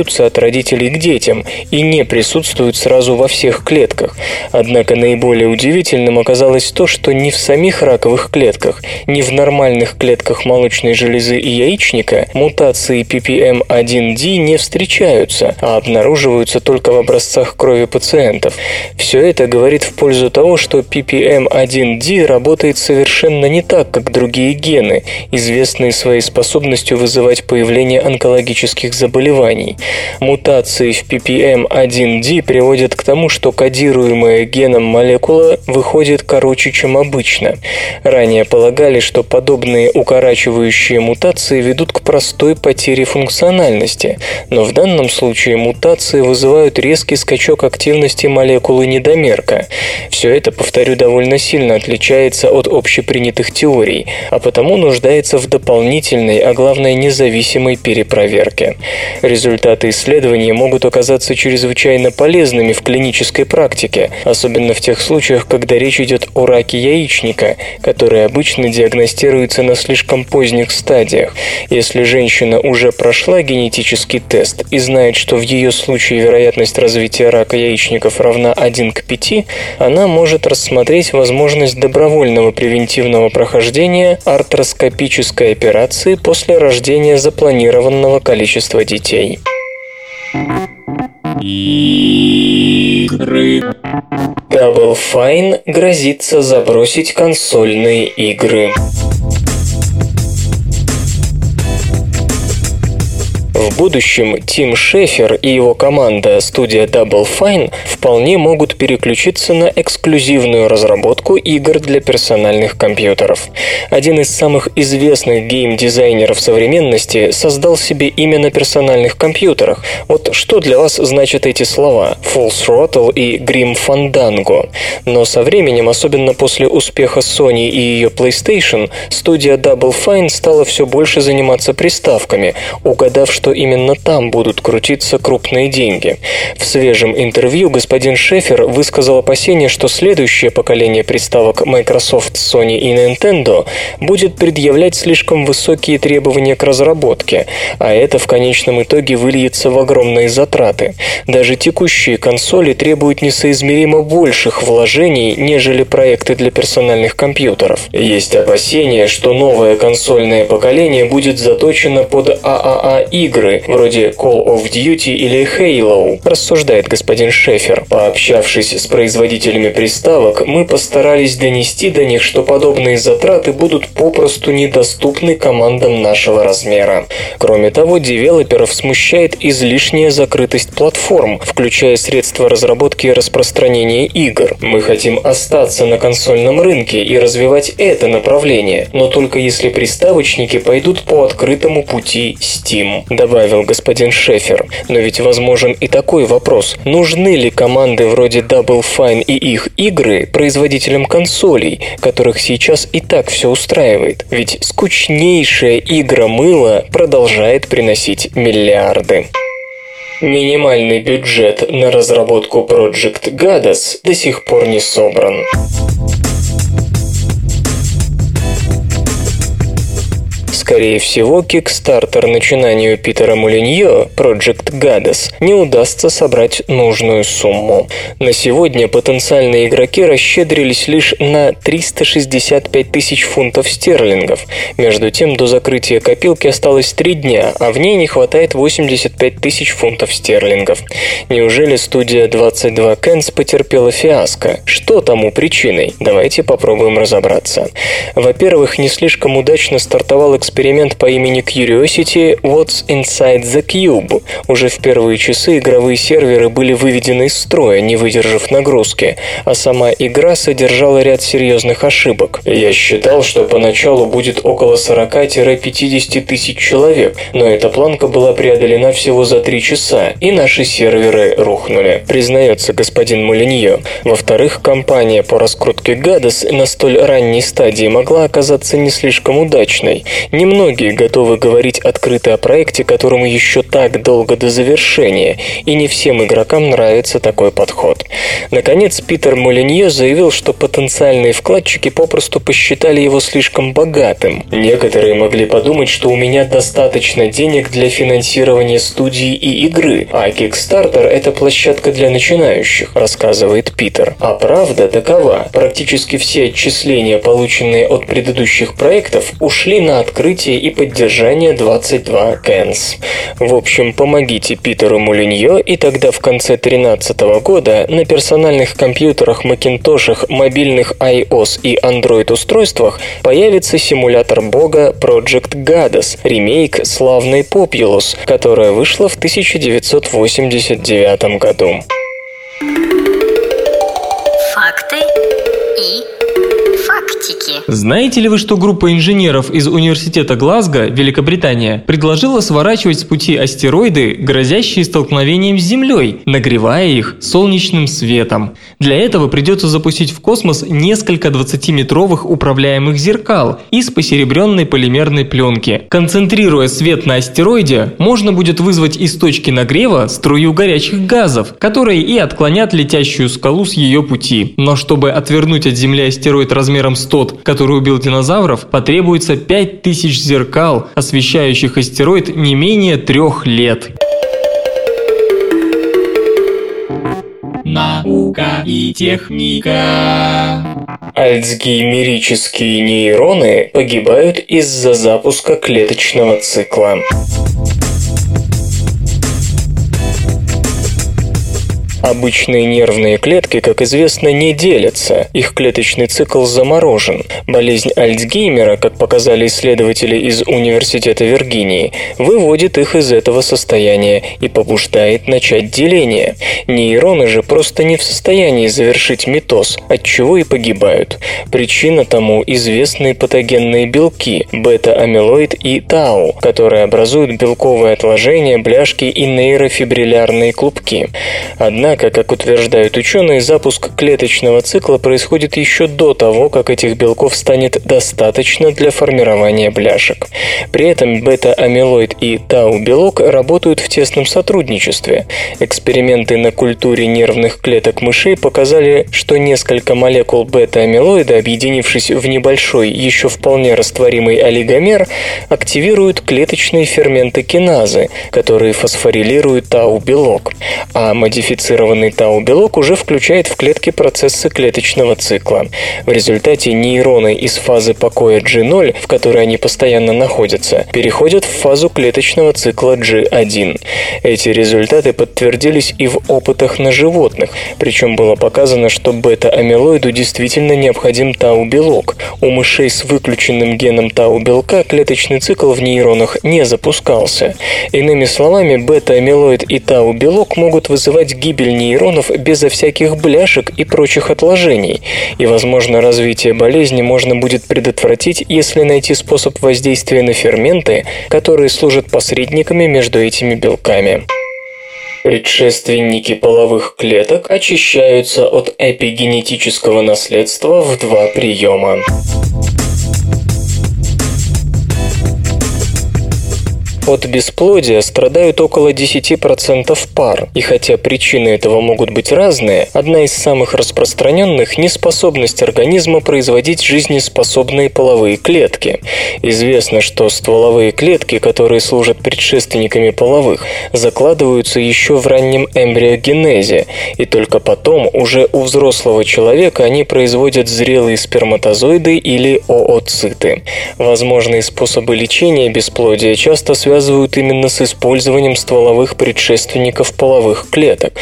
передаются от родителей к детям и не присутствуют сразу во всех клетках. Однако наиболее удивительным оказалось то, что ни в самих раковых клетках, ни в нормальных клетках молочной железы и яичника мутации PPM1D не встречаются, а обнаруживаются только в образцах крови пациентов. Все это говорит в пользу того, что PPM1D работает совершенно не так, как другие гены, известные своей способностью вызывать появление онкологических заболеваний. Мутации в PPM1D приводят к тому, что кодируемая геном молекула выходит короче, чем обычно. Ранее полагали, что подобные укорачивающие мутации ведут к простой потере функциональности, но в данном случае мутации вызывают резкий скачок активности молекулы недомерка. Все это, повторю, довольно сильно отличается от общепринятых теорий, а потому нуждается в дополнительной, а главное независимой перепроверке. Результаты исследования могут оказаться чрезвычайно полезными в клинической практике, особенно в тех случаях, когда речь идет о раке яичника, который обычно диагностируется на слишком поздних стадиях. Если женщина уже прошла генетический тест и знает, что в ее случае вероятность развития рака яичников равна 1 к 5, она может рассмотреть возможность добровольного превентивного прохождения артроскопической операции после рождения запланированного количества детей. Игры. Double Fine грозится забросить консольные игры. В будущем Тим Шефер и его команда студия Double Fine вполне могут переключиться на эксклюзивную разработку игр для персональных компьютеров. Один из самых известных гейм-дизайнеров современности создал себе имя на персональных компьютерах. Вот что для вас значат эти слова Full Throttle и Grim Fandango. Но со временем, особенно после успеха Sony и ее PlayStation, студия Double Fine стала все больше заниматься приставками, угадав, что именно там будут крутиться крупные деньги. В свежем интервью господин Шефер высказал опасение, что следующее поколение приставок Microsoft, Sony и Nintendo будет предъявлять слишком высокие требования к разработке, а это в конечном итоге выльется в огромные затраты. Даже текущие консоли требуют несоизмеримо больших вложений, нежели проекты для персональных компьютеров. Есть опасения, что новое консольное поколение будет заточено под ААА игры, вроде Call of Duty или Halo, рассуждает господин Шефер. Пообщавшись с производителями приставок, мы постарались донести до них, что подобные затраты будут попросту недоступны командам нашего размера. Кроме того, девелоперов смущает излишняя закрытость платформ, включая средства разработки и распространения игр. Мы хотим остаться на консольном рынке и развивать это направление, но только если приставочники пойдут по открытому пути Steam, добавил господин Шефер. Но ведь возможен и такой вопрос. Нужны ли команды вроде Double Fine и их игры производителям консолей, которых сейчас и так все устраивает? Ведь скучнейшая игра мыла продолжает приносить миллиарды. Минимальный бюджет на разработку Project Gadas до сих пор не собран. Скорее всего, кикстартер начинанию Питера Мулиньо, Project Goddess, не удастся собрать нужную сумму. На сегодня потенциальные игроки расщедрились лишь на 365 тысяч фунтов стерлингов. Между тем, до закрытия копилки осталось 3 дня, а в ней не хватает 85 тысяч фунтов стерлингов. Неужели студия 22 Кэнс потерпела фиаско? Что тому причиной? Давайте попробуем разобраться. Во-первых, не слишком удачно стартовал эксперимент эксперимент по имени Curiosity What's Inside the Cube. Уже в первые часы игровые серверы были выведены из строя, не выдержав нагрузки, а сама игра содержала ряд серьезных ошибок. Я считал, что поначалу будет около 40-50 тысяч человек, но эта планка была преодолена всего за 3 часа, и наши серверы рухнули, признается господин Мулиньо. Во-вторых, компания по раскрутке Гадос на столь ранней стадии могла оказаться не слишком удачной. Не Немногие готовы говорить открыто о проекте, которому еще так долго до завершения, и не всем игрокам нравится такой подход. Наконец, Питер Молинье заявил, что потенциальные вкладчики попросту посчитали его слишком богатым. Некоторые могли подумать, что у меня достаточно денег для финансирования студии и игры, а Kickstarter – это площадка для начинающих, рассказывает Питер. А правда такова. Практически все отчисления, полученные от предыдущих проектов, ушли на открытие развитие и поддержание 22 Кэнс. В общем, помогите Питеру Мулиньо, и тогда в конце 2013 года на персональных компьютерах, макинтошах, мобильных iOS и Android устройствах появится симулятор бога Project Goddess, ремейк славной Populous, которая вышла в 1989 году. Знаете ли вы, что группа инженеров из Университета Глазго, Великобритания, предложила сворачивать с пути астероиды, грозящие столкновением с Землей, нагревая их солнечным светом? Для этого придется запустить в космос несколько 20-метровых управляемых зеркал из посеребренной полимерной пленки. Концентрируя свет на астероиде, можно будет вызвать из точки нагрева струю горячих газов, которые и отклонят летящую скалу с ее пути. Но чтобы отвернуть от Земли астероид размером с тот, который убил динозавров, потребуется 5000 зеркал, освещающих астероид не менее трех лет. Наука и техника. Альцгеймерические нейроны погибают из-за запуска клеточного цикла. Обычные нервные клетки, как известно, не делятся, их клеточный цикл заморожен. Болезнь Альцгеймера, как показали исследователи из Университета Виргинии, выводит их из этого состояния и побуждает начать деление. Нейроны же просто не в состоянии завершить митоз, от чего и погибают. Причина тому известные патогенные белки – бета-амилоид и тау, которые образуют белковые отложения, бляшки и нейрофибриллярные клубки. Однако Однако, как утверждают ученые, запуск клеточного цикла происходит еще до того, как этих белков станет достаточно для формирования бляшек. При этом бета-амилоид и тау-белок работают в тесном сотрудничестве. Эксперименты на культуре нервных клеток мышей показали, что несколько молекул бета-амилоида, объединившись в небольшой, еще вполне растворимый олигомер, активируют клеточные ферменты киназы, которые фосфорилируют тау-белок. А модифицированные Модифицированный тау-белок уже включает в клетки процессы клеточного цикла. В результате нейроны из фазы покоя G0, в которой они постоянно находятся, переходят в фазу клеточного цикла G1. Эти результаты подтвердились и в опытах на животных, причем было показано, что бета-амилоиду действительно необходим тау-белок. У мышей с выключенным геном тау-белка клеточный цикл в нейронах не запускался. Иными словами, бета-амилоид и тау-белок могут вызывать гибель гибель нейронов безо всяких бляшек и прочих отложений, и, возможно, развитие болезни можно будет предотвратить, если найти способ воздействия на ферменты, которые служат посредниками между этими белками. Предшественники половых клеток очищаются от эпигенетического наследства в два приема. От бесплодия страдают около 10% пар, и хотя причины этого могут быть разные, одна из самых распространенных – неспособность организма производить жизнеспособные половые клетки. Известно, что стволовые клетки, которые служат предшественниками половых, закладываются еще в раннем эмбриогенезе, и только потом, уже у взрослого человека, они производят зрелые сперматозоиды или ооциты. Возможные способы лечения бесплодия часто связывают именно с использованием стволовых предшественников половых клеток.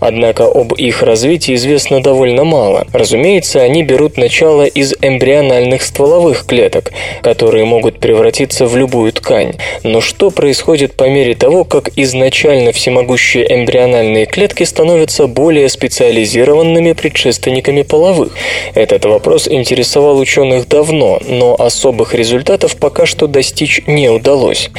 Однако об их развитии известно довольно мало. Разумеется, они берут начало из эмбриональных стволовых клеток, которые могут превратиться в любую ткань. Но что происходит по мере того, как изначально всемогущие эмбриональные клетки становятся более специализированными предшественниками половых? Этот вопрос интересовал ученых давно, но особых результатов пока что достичь не удалось.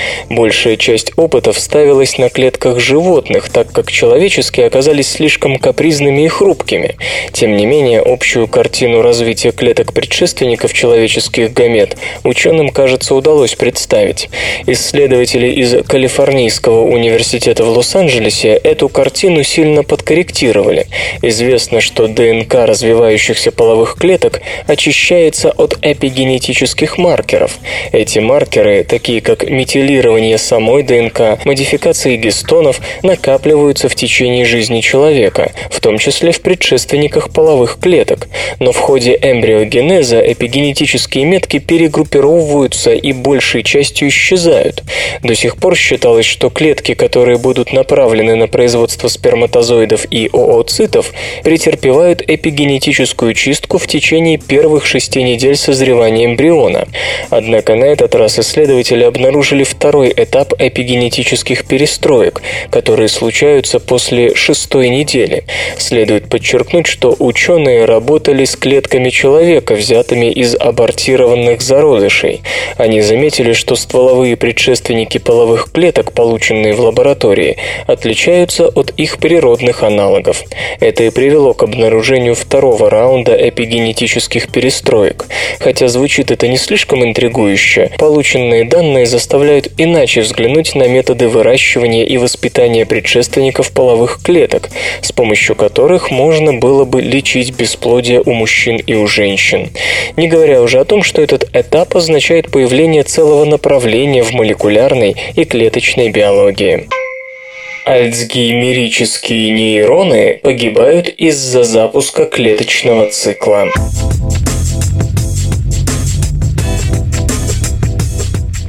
Большая часть опытов ставилась на клетках животных, так как человеческие оказались слишком капризными и хрупкими. Тем не менее, общую картину развития клеток предшественников человеческих гамет ученым, кажется, удалось представить. Исследователи из Калифорнийского университета в Лос-Анджелесе эту картину сильно подкорректировали. Известно, что ДНК развивающихся половых клеток очищается от эпигенетических маркеров. Эти маркеры, такие как метилирование самой ДНК, модификации гистонов, накапливаются в течение жизни человека, в том числе в предшественниках половых клеток. Но в ходе эмбриогенеза эпигенетические метки перегруппировываются и большей частью исчезают. До сих пор считалось, что клетки, которые будут направлены на производство сперматозоидов и ооцитов, претерпевают эпигенетическую чистку в течение первых шести недель созревания эмбриона. Однако на этот раз исследователи обнаружили второй этап эпигенетических перестроек, которые случаются после шестой недели. Следует подчеркнуть, что ученые работали с клетками человека, взятыми из абортированных зародышей. Они заметили, что стволовые предшественники половых клеток, полученные в лаборатории, отличаются от их природных аналогов. Это и привело к обнаружению второго раунда эпигенетических перестроек. Хотя звучит это не слишком интригующе, полученные данные заставляют иначе взглянуть на методы выращивания и воспитания предшественников половых клеток, с помощью которых можно было бы лечить бесплодие у мужчин и у женщин. Не говоря уже о том, что этот этап означает появление целого направления в молекулярной и клеточной биологии. Альцгеймерические нейроны погибают из-за запуска клеточного цикла.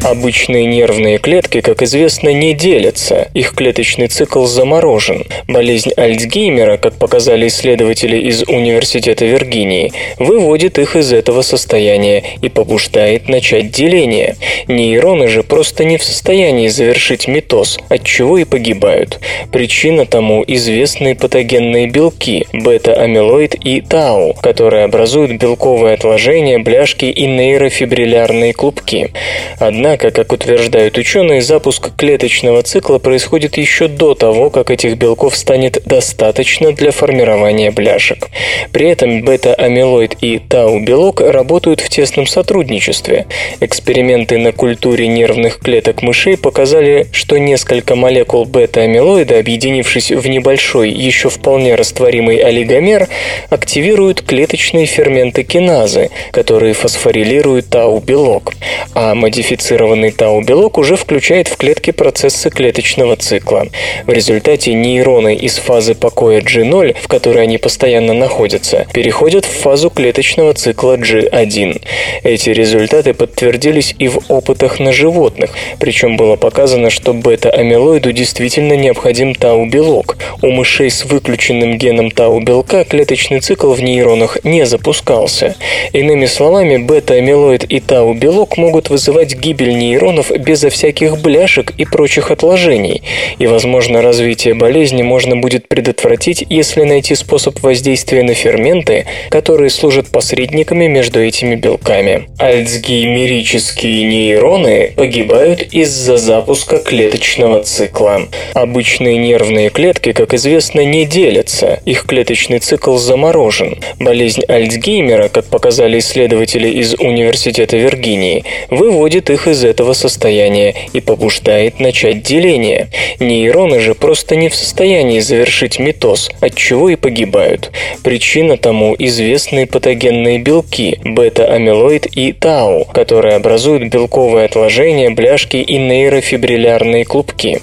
Обычные нервные клетки, как известно, не делятся, их клеточный цикл заморожен. Болезнь Альцгеймера, как показали исследователи из Университета Виргинии, выводит их из этого состояния и побуждает начать деление. Нейроны же просто не в состоянии завершить митоз, от чего и погибают. Причина тому известные патогенные белки – бета-амилоид и тау, которые образуют белковые отложения, бляшки и нейрофибриллярные клубки. Однако Однако, как утверждают ученые, запуск клеточного цикла происходит еще до того, как этих белков станет достаточно для формирования бляшек. При этом бета-амилоид и тау-белок работают в тесном сотрудничестве. Эксперименты на культуре нервных клеток мышей показали, что несколько молекул бета-амилоида, объединившись в небольшой, еще вполне растворимый олигомер, активируют клеточные ферменты киназы, которые фосфорилируют тау-белок. А модифицированные модифицированный тау-белок уже включает в клетки процессы клеточного цикла. В результате нейроны из фазы покоя G0, в которой они постоянно находятся, переходят в фазу клеточного цикла G1. Эти результаты подтвердились и в опытах на животных, причем было показано, что бета-амилоиду действительно необходим тау-белок. У мышей с выключенным геном тау-белка клеточный цикл в нейронах не запускался. Иными словами, бета-амилоид и тау-белок могут вызывать гибель гибель нейронов безо всяких бляшек и прочих отложений, и, возможно, развитие болезни можно будет предотвратить, если найти способ воздействия на ферменты, которые служат посредниками между этими белками. Альцгеймерические нейроны погибают из-за запуска клеточного цикла. Обычные нервные клетки, как известно, не делятся, их клеточный цикл заморожен. Болезнь Альцгеймера, как показали исследователи из Университета Виргинии, выводит их из из этого состояния и побуждает начать деление. Нейроны же просто не в состоянии завершить митоз, от чего и погибают. Причина тому известные патогенные белки – бета-амилоид и тау, которые образуют белковые отложения, бляшки и нейрофибриллярные клубки.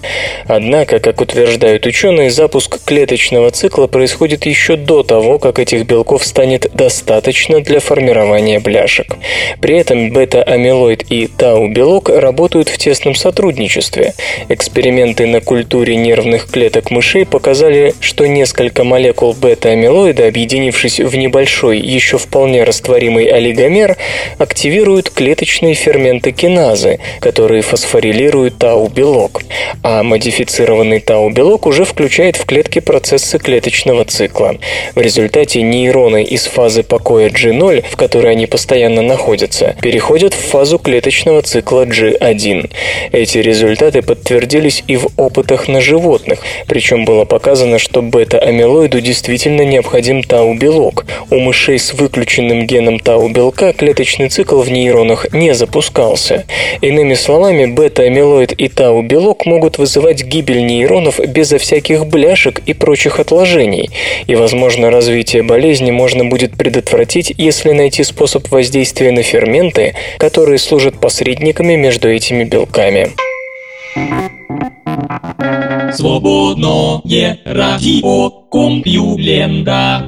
Однако, как утверждают ученые, запуск клеточного цикла происходит еще до того, как этих белков станет достаточно для формирования бляшек. При этом бета-амилоид и тау-белок работают в тесном сотрудничестве. Эксперименты на культуре нервных клеток мышей показали, что несколько молекул бета-амилоида, объединившись в небольшой, еще вполне растворимый олигомер, активируют клеточные ферменты киназы, которые фосфорилируют тау-белок. А модифицированный тау-белок уже включает в клетки процессы клеточного цикла. В результате нейроны из фазы покоя G0, в которой они постоянно находятся, переходят в фазу клеточного цикла G1. Эти результаты подтвердились и в опытах на животных, причем было показано, что бета-амилоиду действительно необходим тау-белок. У мышей с выключенным геном тау-белка клеточный цикл в нейронах не запускался. Иными словами, бета-амилоид и тау-белок могут вызывать гибель нейронов безо всяких бляшек и прочих отложений, и, возможно, развитие болезни можно будет предотвратить, если найти способ воздействия на ферменты, которые служат посредниками между этими белками. Свободное радио Компьюлента.